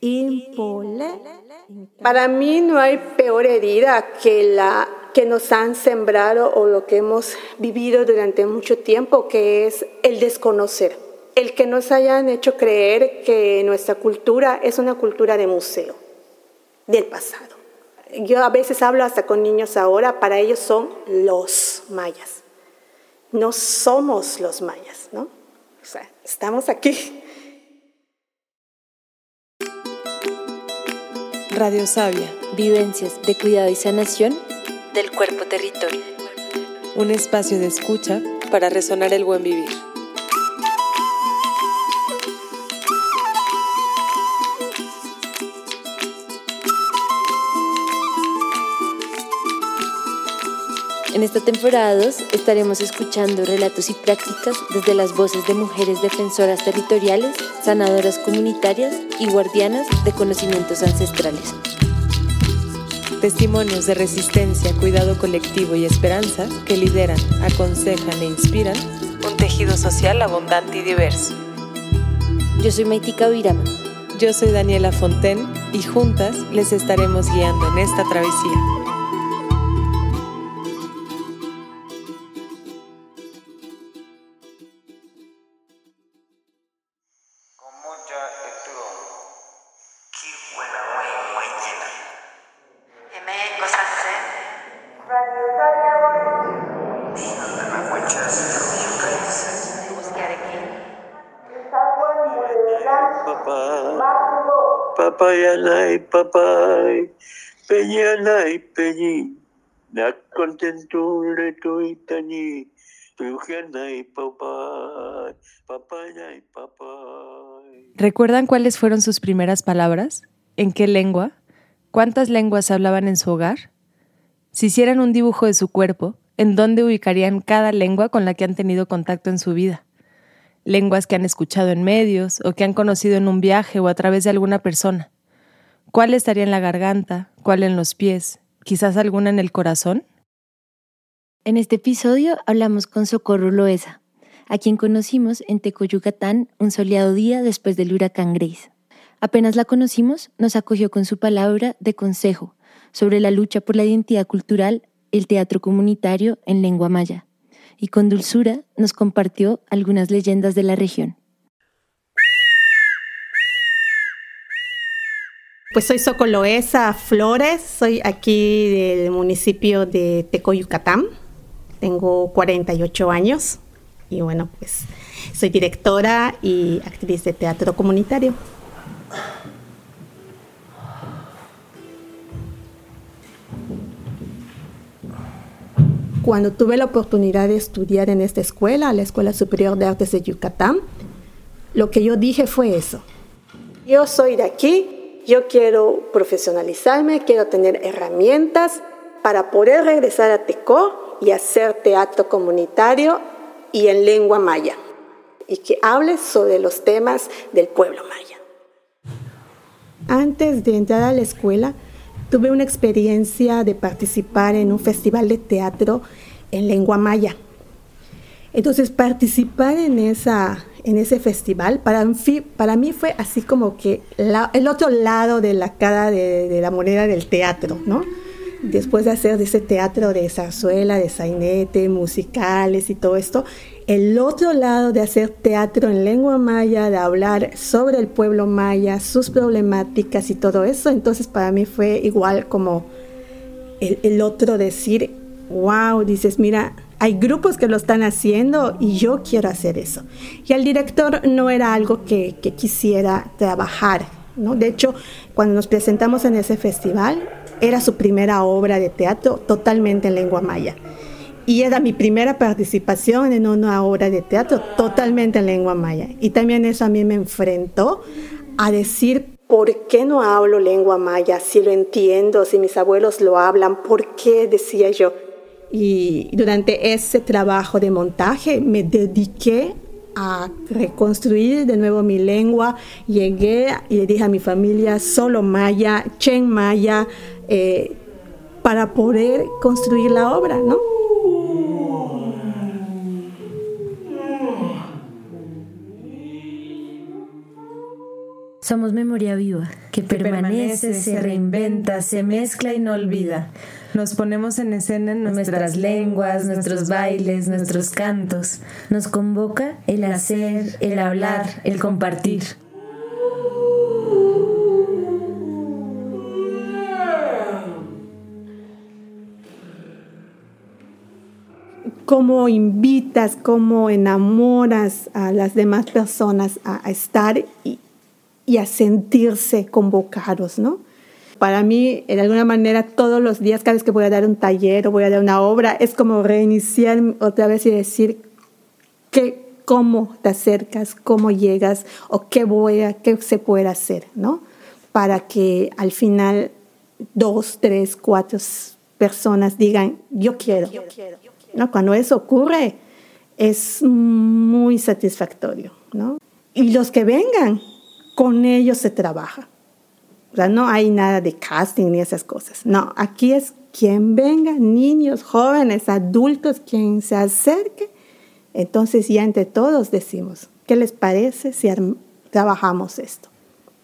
Impole. Para mí no hay peor herida que la que nos han sembrado o lo que hemos vivido durante mucho tiempo, que es el desconocer. El que nos hayan hecho creer que nuestra cultura es una cultura de museo, del pasado. Yo a veces hablo hasta con niños ahora, para ellos son los mayas. No somos los mayas, ¿no? Estamos aquí. Radio Sabia, vivencias de cuidado y sanación del cuerpo territorio. Un espacio de escucha para resonar el buen vivir. Esta temporada 2 estaremos escuchando relatos y prácticas desde las voces de mujeres defensoras territoriales, sanadoras comunitarias y guardianas de conocimientos ancestrales. Testimonios de resistencia, cuidado colectivo y esperanza que lideran, aconsejan e inspiran un tejido social abundante y diverso. Yo soy Maitika Virama. Yo soy Daniela Fonten y juntas les estaremos guiando en esta travesía. Papayanay papay, peñanay peñi, papay, papayay papay. ¿Recuerdan cuáles fueron sus primeras palabras? ¿En qué lengua? ¿Cuántas lenguas hablaban en su hogar? Si hicieran un dibujo de su cuerpo, ¿en dónde ubicarían cada lengua con la que han tenido contacto en su vida? lenguas que han escuchado en medios o que han conocido en un viaje o a través de alguna persona. ¿Cuál estaría en la garganta? ¿Cuál en los pies? ¿Quizás alguna en el corazón? En este episodio hablamos con Socorro Loesa, a quien conocimos en Teco, Yucatán, un soleado día después del huracán Grace. Apenas la conocimos, nos acogió con su palabra de consejo sobre la lucha por la identidad cultural, el teatro comunitario en lengua maya y con dulzura nos compartió algunas leyendas de la región. Pues soy Socoloesa Flores, soy aquí del municipio de Teco, Yucatán. Tengo 48 años y bueno, pues soy directora y actriz de teatro comunitario. Cuando tuve la oportunidad de estudiar en esta escuela, la Escuela Superior de Artes de Yucatán, lo que yo dije fue eso. Yo soy de aquí, yo quiero profesionalizarme, quiero tener herramientas para poder regresar a Tecó y hacer teatro comunitario y en lengua maya, y que hable sobre los temas del pueblo maya. Antes de entrar a la escuela, tuve una experiencia de participar en un festival de teatro en lengua maya. Entonces, participar en, esa, en ese festival para, para mí fue así como que el otro lado de la cara de, de, la moneda del teatro, ¿no? Después de hacer ese teatro de zarzuela, de sainete, musicales y todo esto, el otro lado de hacer teatro en lengua maya, de hablar sobre el pueblo maya, sus problemáticas y todo eso, entonces para mí fue igual como el, otro decir, wow, dices, mira, hay grupos que lo están haciendo y yo quiero hacer eso. Y el director no era algo que, que quisiera trabajar, ¿no? De hecho, cuando nos presentamos en ese festival, era su primera obra de teatro totalmente en lengua maya. Y era mi primera participación en una obra de teatro totalmente en lengua maya. Y también eso a mí me enfrentó a decir, ¿por qué no hablo lengua maya? Si lo entiendo, si mis abuelos lo hablan, ¿por qué? Decía yo. Y durante ese trabajo de montaje me dediqué a reconstruir de nuevo mi lengua. Llegué y le dije a mi familia solo maya, chen maya, eh, para poder construir la obra, ¿no? Somos memoria viva, que, permanece, se reinventa, se mezcla y no olvida. Nos ponemos en escena en nuestras, lenguas, nuestros bailes, nuestros cantos. Nos convoca el hacer, el hablar, el compartir. cómo invitas, cómo enamoras a las demás personas a, estar y, y a sentirse convocados, ¿no? Para mí, de alguna manera, todos los días, cada vez que voy a dar un taller o voy a dar una obra, es como reiniciar otra vez y decir que, cómo te acercas, cómo llegas o qué, voy a, qué se puede hacer, ¿no? Para que al final dos, tres, cuatro personas digan, yo quiero. ¿No? Cuando eso ocurre, es muy satisfactorio, ¿no? Y los que vengan, con ellos se trabaja. O sea, no hay nada de casting ni esas cosas. No, aquí es quien venga, niños, jóvenes, adultos, quien se acerque. Entonces ya entre todos decimos, ¿qué les parece si trabajamos esto?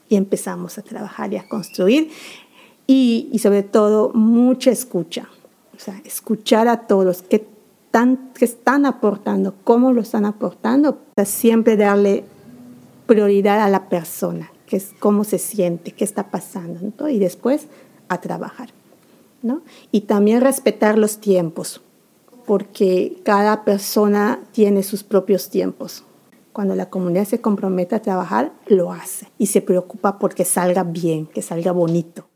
Y empezamos a trabajar y a construir. Y, sobre todo, mucha escucha. O sea, escuchar a todos, qué, tan, qué están aportando, cómo lo están aportando. O siempre darle prioridad a la persona, es cómo se siente, qué está pasando, y después a trabajar. ¿no? Y también respetar los tiempos, porque cada persona tiene sus propios tiempos. Cuando la comunidad se compromete a trabajar, lo hace y se preocupa porque salga bien, que salga bonito.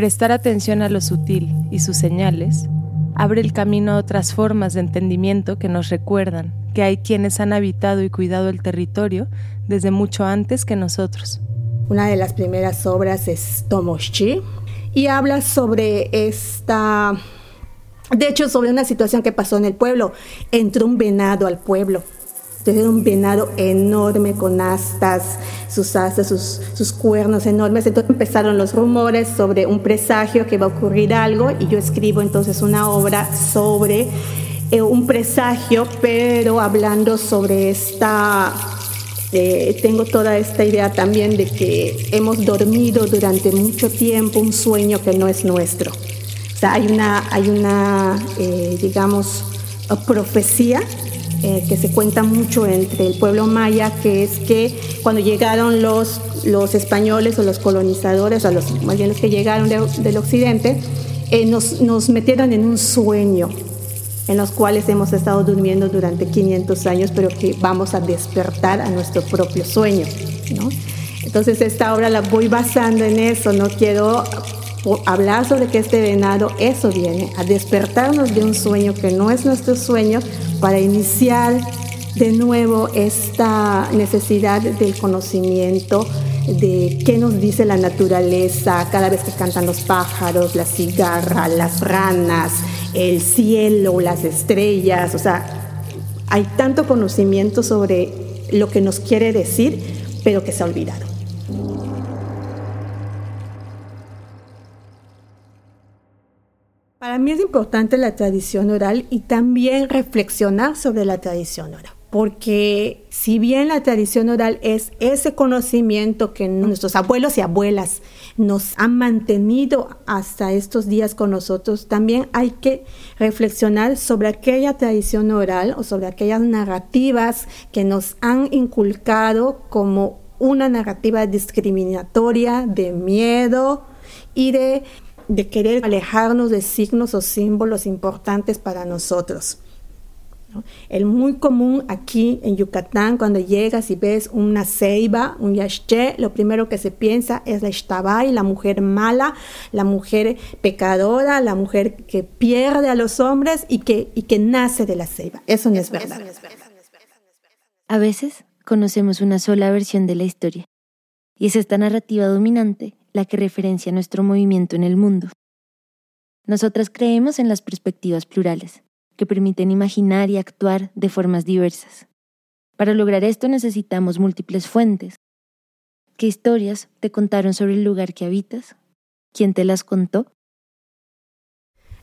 Prestar atención a lo sutil y sus señales abre el camino a otras formas de entendimiento que nos recuerdan que hay quienes han habitado y cuidado el territorio desde mucho antes que nosotros. Una de las primeras obras es Tomoshi y habla sobre esta, de hecho sobre una situación que pasó en el pueblo. Entró un venado al pueblo entonces era un venado enorme con astas, sus astas, sus, cuernos enormes. Entonces empezaron los rumores sobre un presagio que va a ocurrir algo y yo escribo entonces una obra sobre eh, un presagio, pero hablando sobre esta eh, tengo toda esta idea también de que hemos dormido durante mucho tiempo un sueño que no es nuestro. O sea, hay una, hay una eh, digamos, profecía eh, que se cuenta mucho entre el pueblo maya, que es que cuando llegaron los, los españoles o los colonizadores, o los, más bien los que llegaron del occidente, eh, nos, nos metieron en un sueño en los cuales hemos estado durmiendo durante 500 años, pero que vamos a despertar a nuestro propio sueño. ¿no? Entonces esta obra la voy basando en eso, no quiero hablar sobre que este venado, eso viene, a despertarnos de un sueño que no es nuestro sueño para iniciar de nuevo esta necesidad del conocimiento de qué nos dice la naturaleza cada vez que cantan los pájaros, la cigarra, las ranas, el cielo, las estrellas, o sea, hay tanto conocimiento sobre lo que nos quiere decir, pero que se ha olvidado. Para mí es importante la tradición oral y también reflexionar sobre la tradición oral. Porque si bien la tradición oral es ese conocimiento que nuestros abuelos y abuelas nos han mantenido hasta estos días con nosotros, también hay que reflexionar sobre aquella tradición oral o sobre aquellas narrativas que nos han inculcado como una narrativa discriminatoria, de miedo y de de querer alejarnos de signos o símbolos importantes para nosotros. El muy común aquí en Yucatán, cuando llegas y ves una ceiba, un yashche, lo primero que se piensa es la ishtabay, la mujer mala, la mujer pecadora, la mujer que pierde a los hombres y que, y que nace de la ceiba. Eso no es verdad. A veces conocemos una sola versión de la historia y es esta narrativa dominante la que referencia nuestro movimiento en el mundo. Nosotras creemos en las perspectivas plurales, que permiten imaginar y actuar de formas diversas. Para lograr esto necesitamos múltiples fuentes. ¿Qué historias te contaron sobre el lugar que habitas? ¿Quién te las contó?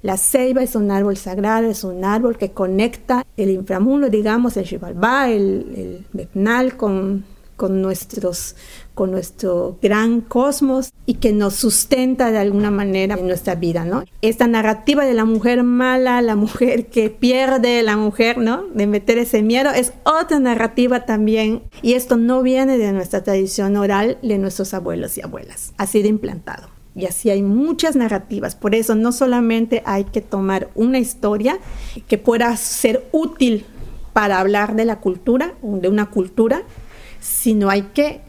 La ceiba es un árbol sagrado, es un árbol que conecta el inframundo, digamos, el Xibalbá, el, el con, con, nuestros, con nuestro gran cosmos y que nos sustenta de alguna manera en nuestra vida, ¿no? Esta narrativa de la mujer mala, la mujer que pierde, la mujer, ¿no? De meter ese miedo, es otra narrativa también y esto no viene de nuestra tradición oral de nuestros abuelos y abuelas, ha sido implantado. Y así hay muchas narrativas. Por eso no solamente hay que tomar una historia que pueda ser útil para hablar de la cultura, de una cultura, sino hay que,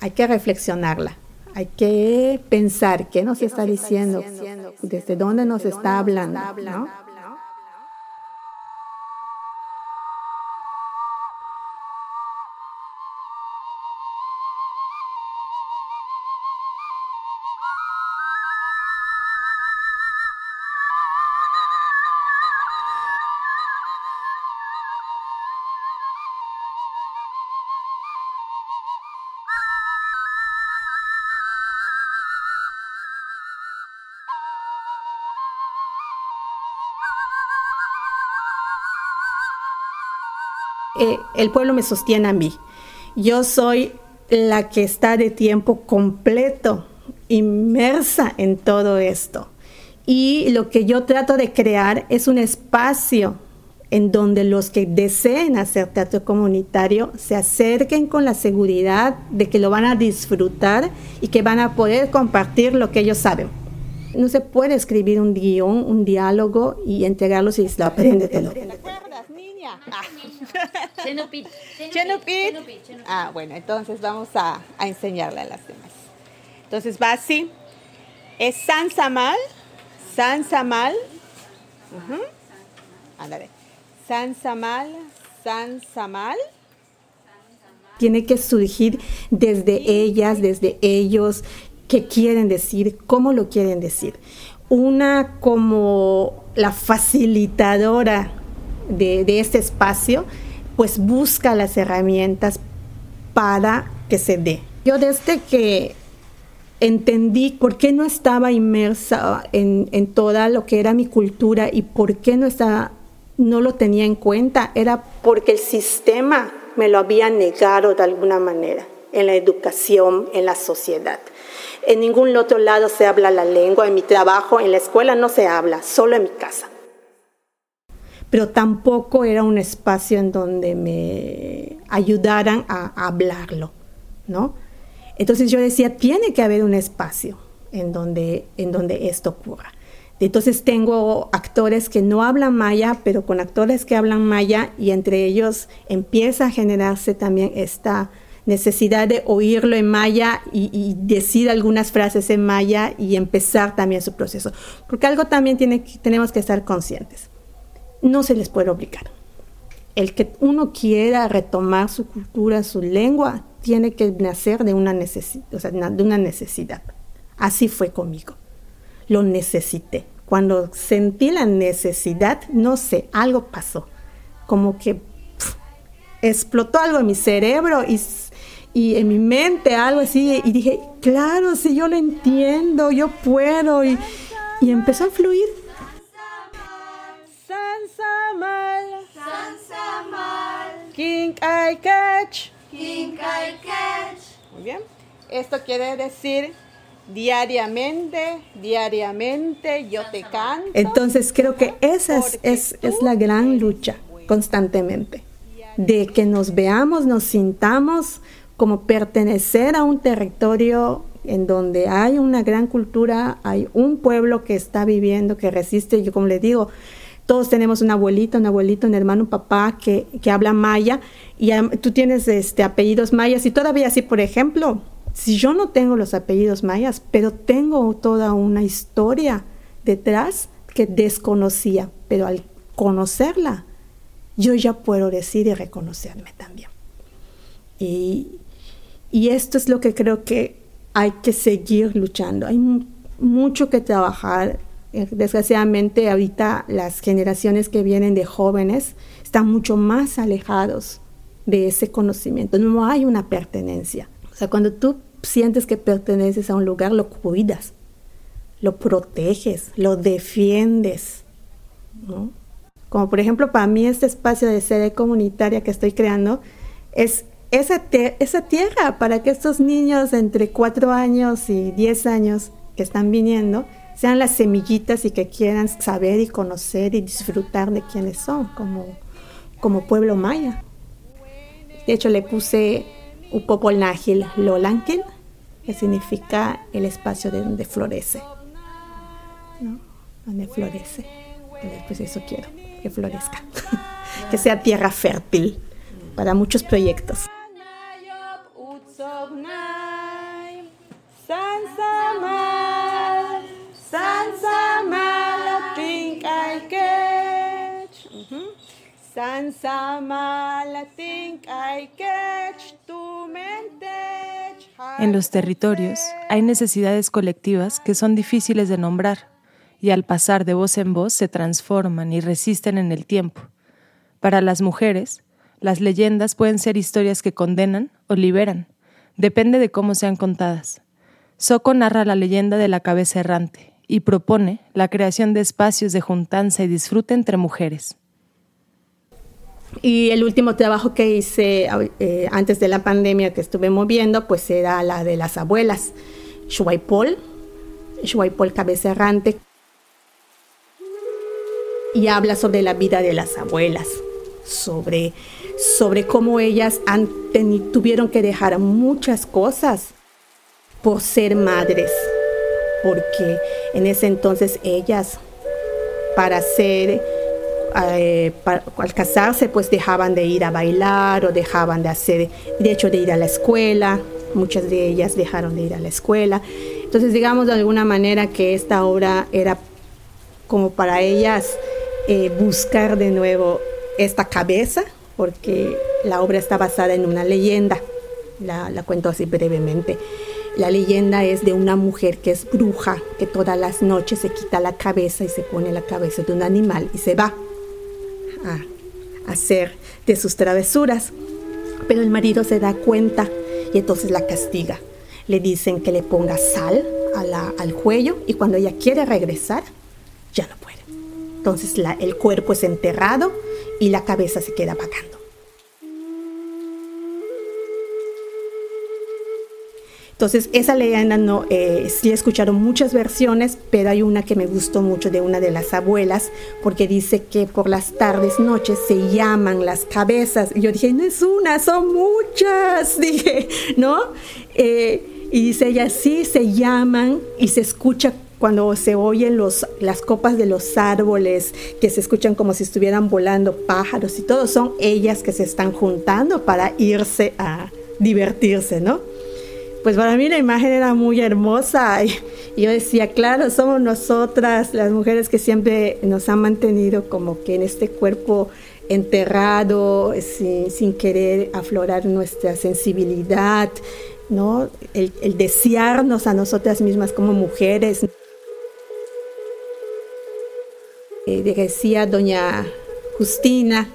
hay que reflexionarla. Hay que pensar qué nos está diciendo, desde dónde nos está hablando. ¿no? El pueblo me sostiene a mí. Yo soy la que está de tiempo completo, inmersa en todo esto. Y lo que yo trato de crear es un espacio en donde los que deseen hacer teatro comunitario se acerquen con la seguridad de que lo van a disfrutar y que van a poder compartir lo que ellos saben. No se puede escribir un guion, un diálogo y entregarlo si lo aprende. ¿Te acuerdas, niña? Ah. Chenupit. Chenupit. Ah, bueno, entonces vamos a, a enseñarle a las demás. Entonces va así. Es San Samal. San Samal. Ándale. San Samal. San Samal. Tiene que surgir desde ellas, desde ellos, qué quieren decir, cómo lo quieren decir. Una como la facilitadora de, este espacio pues busca las herramientas para que se dé. Yo desde que entendí por qué no estaba inmersa en, en, toda lo que era mi cultura y por qué no, estaba, no lo tenía en cuenta, era porque el sistema me lo había negado de alguna manera en la educación, en la sociedad. En ningún otro lado se habla la lengua, en mi trabajo, en la escuela no se habla, solo en mi casa pero tampoco era un espacio en donde me ayudaran a, hablarlo, ¿no? Entonces yo decía, tiene que haber un espacio en donde, en donde esto ocurra. Entonces tengo actores que no hablan maya, pero con actores que hablan maya y entre ellos empieza a generarse también esta necesidad de oírlo en maya y, decir algunas frases en maya y empezar también su proceso. Porque algo también tiene, tenemos que estar conscientes no se les puede obligar. El que uno quiera retomar su cultura, su lengua, tiene que nacer de una, de una necesidad. Así fue conmigo. Lo necesité. Cuando sentí la necesidad, no sé, algo pasó. Como que explotó algo en mi cerebro y, y, en mi mente, algo así. Y dije, claro, si yo lo entiendo, yo puedo. Y, y empezó a fluir Muy bien. Esto quiere decir diariamente, diariamente yo te canto. Entonces creo que esa es, es, es la gran lucha constantemente, de que nos veamos, nos sintamos como pertenecer a un territorio en donde hay una gran cultura, hay un pueblo que está viviendo, que resiste, yo como le digo, todos tenemos una abuelita, un abuelito, un hermano, un papá que, que habla maya y tú tienes este, apellidos mayas y todavía así, por ejemplo, si yo no tengo los apellidos mayas, pero tengo toda una historia detrás que desconocía, pero al conocerla, yo ya puedo decir y reconocerme también. Y, y esto es lo que creo que hay que seguir luchando. Hay mucho que trabajar desgraciadamente ahorita las generaciones que vienen de jóvenes están mucho más alejados de ese conocimiento. No hay una pertenencia. O sea, cuando tú sientes que perteneces a un lugar, lo cuidas. lo proteges, lo defiendes. Como por ejemplo, para mí este espacio de sede comunitaria que estoy creando es esa, esa tierra para que estos niños entre 4 años y 10 años que están viniendo sean las semillitas y que quieran saber y conocer y disfrutar de quiénes son como, como pueblo maya. De hecho, le puse Upopolnagil Lolankin, que significa el espacio de donde florece. Donde florece. Pues eso quiero, que florezca. que sea tierra fértil para muchos proyectos. En los territorios hay necesidades colectivas que son difíciles de nombrar y al pasar de voz en voz se transforman y resisten en el tiempo. Para las mujeres, las leyendas pueden ser historias que condenan o liberan, depende de cómo sean contadas. Soco narra la leyenda de la cabeza errante y propone la creación de espacios de juntanza y disfrute entre mujeres. Y el último trabajo que hice eh, antes de la pandemia que estuve moviendo, pues era la de las abuelas, Shuaipol, Shuaipol cabeza errante, y habla sobre la vida de las abuelas, sobre, sobre cómo ellas tuvieron que dejar muchas cosas por ser madres, porque en ese entonces ellas, para ser, eh, al casarse, pues dejaban de ir a bailar o dejaban de hacer, de hecho, de ir a la escuela, muchas de ellas dejaron de ir a la escuela. Entonces, digamos de alguna manera que esta obra era como para ellas eh, buscar de nuevo esta cabeza, porque la obra está basada en una leyenda, la, la cuento así brevemente. La leyenda es de una mujer que es bruja, que todas las noches se quita la cabeza y se pone la cabeza de un animal y se va a hacer de sus travesuras. Pero el marido se da cuenta y entonces la castiga. Le dicen que le ponga sal al cuello y cuando ella quiere regresar, ya no puede. Entonces el cuerpo es enterrado y la cabeza se queda vagando. Entonces, esa leyenda no, eh, sí he escuchado muchas versiones, pero hay una que me gustó mucho de una de las abuelas, porque dice que por las tardes, noches se llaman las cabezas. Y yo dije, no es una, son muchas, dije, ¿no? Eh, y dice ella, sí, se llaman y se escucha cuando se oyen los, las copas de los árboles, que se escuchan como si estuvieran volando pájaros y todo, son ellas que se están juntando para irse a divertirse, ¿no? Pues para mí la imagen era muy hermosa y, yo decía, claro, somos nosotras, las mujeres que siempre nos han mantenido como que en este cuerpo enterrado, sin, querer aflorar nuestra sensibilidad, ¿no? El, el desearnos a nosotras mismas como mujeres. Eh, decía doña Justina,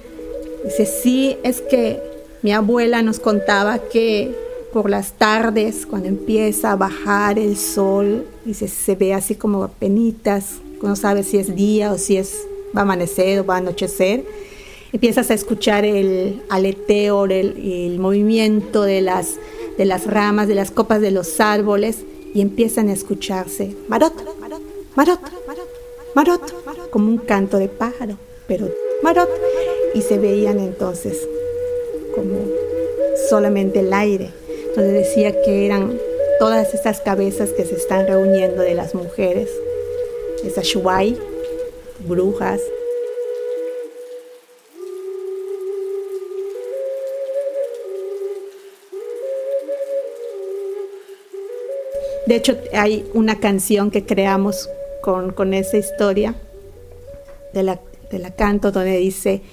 dice, sí, es que mi abuela nos contaba que por las tardes, cuando empieza a bajar el sol, dice, se ve así como penitas, no sabe si es día o si es va a amanecer o va a anochecer, empiezas a escuchar el aleteo, el, el movimiento de las, de las ramas, de las copas de los árboles, y empiezan a escucharse, marot, marot, marot, marot, como un canto de pájaro, pero marot. Y se veían entonces como solamente el aire. Entonces decía que eran todas estas cabezas que se están reuniendo de las mujeres, esas shuai, brujas. De hecho, hay una canción que creamos con, esa historia de la, de la canto donde dice,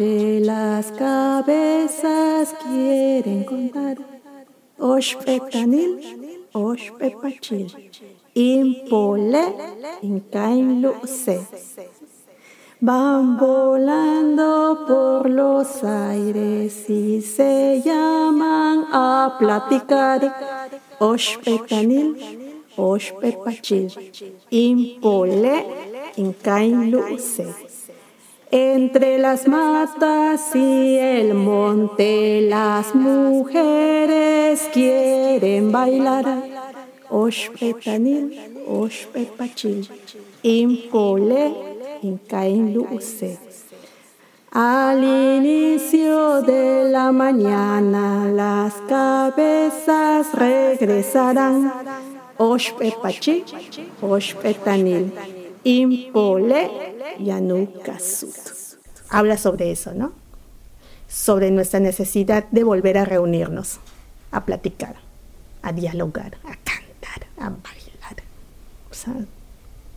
las cabezas quieren contar. Oshpetanil, Oshpepachil, Impole, Inkain se. van volando por los aires y se llaman a platicar. Oshpetanil, Oshpepachil, Impole, Incain Luce. Entre las matas y el monte las mujeres quieren bailar. Oshpetanil, Oshpepachil, Impole, Incain Luce. Al inicio de la mañana las cabezas regresarán. Oshpepachi, Oshpetanil, Impole, Yanukasut. Habla sobre eso, ¿no? Sobre nuestra necesidad de volver a reunirnos, a platicar, a dialogar, a cantar, a bailar. O sea,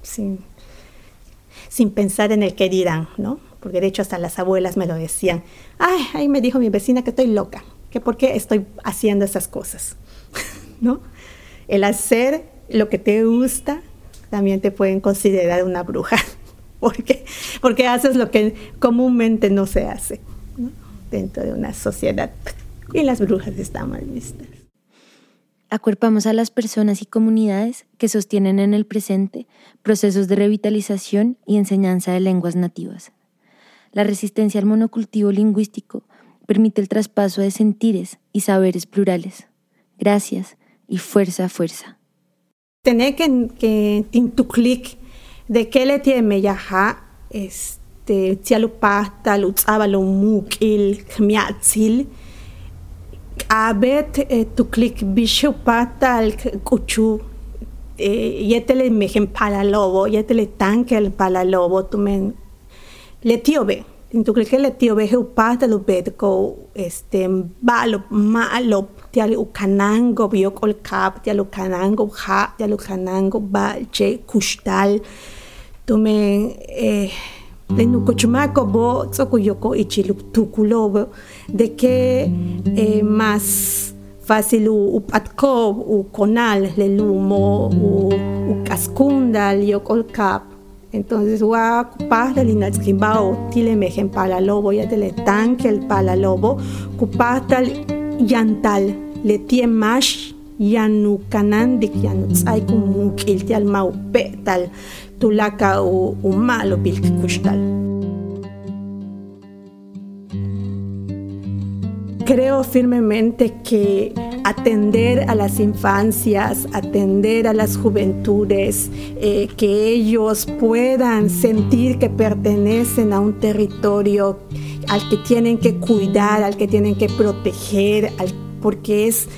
sin, sin pensar en el que dirán, ¿no? porque de hecho hasta las abuelas me lo decían. Ay, ahí me dijo mi vecina que estoy loca, que por qué estoy haciendo esas cosas, ¿no? El hacer lo que te gusta también te pueden considerar una bruja, porque, porque haces lo que comúnmente no se hace ¿no? dentro de una sociedad. Y las brujas están mal vistas. Acuerpamos a las personas y comunidades que sostienen en el presente procesos de revitalización y enseñanza de lenguas nativas. La resistencia al monocultivo lingüístico permite el traspaso de sentires y saberes plurales. Gracias y fuerza fuerza. Tener que, que clic de que le tiene ya este tialupata lutzabalo mukil kmiatzil abet eh, tu clic bishopata al kuchu eh, yetele mejen palalobo yetele tanque el palalobo tu men le tu crees que le tiobe he upata lo bedko este balo malo tial ukanango bio kol kap tial ukanango ha tial ukanango ba che kustal tu men eh le nuko chumako bo tsoko yoko ichilup tukulobo de que eh, más fácil u upatko u conal le lumo u, u cascundal yokol kap. Entonces, wa kupah del inatskimbao, tile mejen pala lobo, ya tele tanque el pala lobo, kupah tal yantal, le tie mash, yanu kanandik, yanu tsai kumuk, il tial mau petal, tulaka. Creo firmemente que atender a las infancias, atender a las juventudes, eh, que ellos puedan sentir que pertenecen a un territorio al que tienen que cuidar, al que tienen que proteger, porque es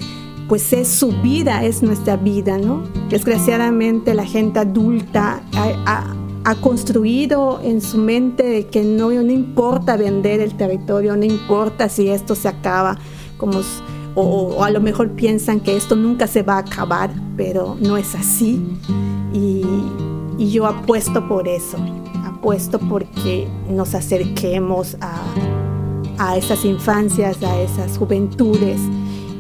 pues es su vida, es nuestra vida, ¿no? Desgraciadamente la gente adulta ha, construido en su mente que no, no importa vender el territorio, no importa si esto se acaba, como, o, a lo mejor piensan que esto nunca se va a acabar, pero no es así. Y, y yo apuesto por eso, apuesto porque nos acerquemos a, a esas infancias, a esas juventudes,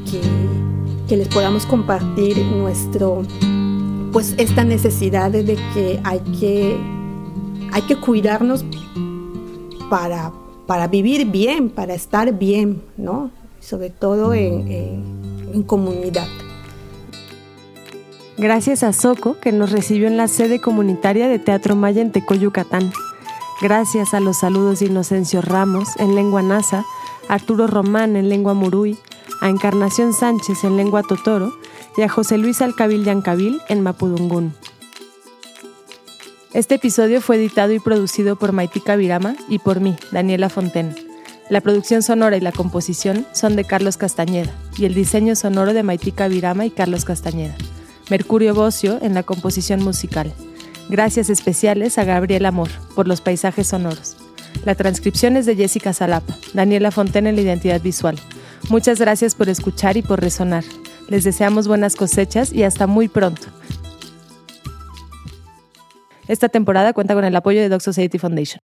que, les podamos compartir nuestro, pues esta necesidad de que hay que hay que cuidarnos para, para vivir bien, para estar bien, ¿no? Sobre todo en, en, en comunidad. Gracias a Soco, que nos recibió en la sede comunitaria de Teatro Maya en Teco, Yucatán. Gracias a los saludos de Inocencio Ramos en lengua nasa, Arturo Román en lengua murui, a Encarnación Sánchez en lengua totoro y a José Luis Alcabil Yancabil en mapudungún. Este episodio fue editado y producido por Maitika Virama y por mí, Daniela Fonten. La producción sonora y la composición son de Carlos Castañeda y el diseño sonoro de Maitika Virama y Carlos Castañeda. Mercurio Bocio en la composición musical. Gracias especiales a Gabriel Amor por los paisajes sonoros. La transcripción es de Jessica Salapa, Daniela Fonten en la identidad visual. Muchas gracias por escuchar y por resonar. Les deseamos buenas cosechas y hasta muy pronto. Esta temporada cuenta con el apoyo de Doc Society Foundation.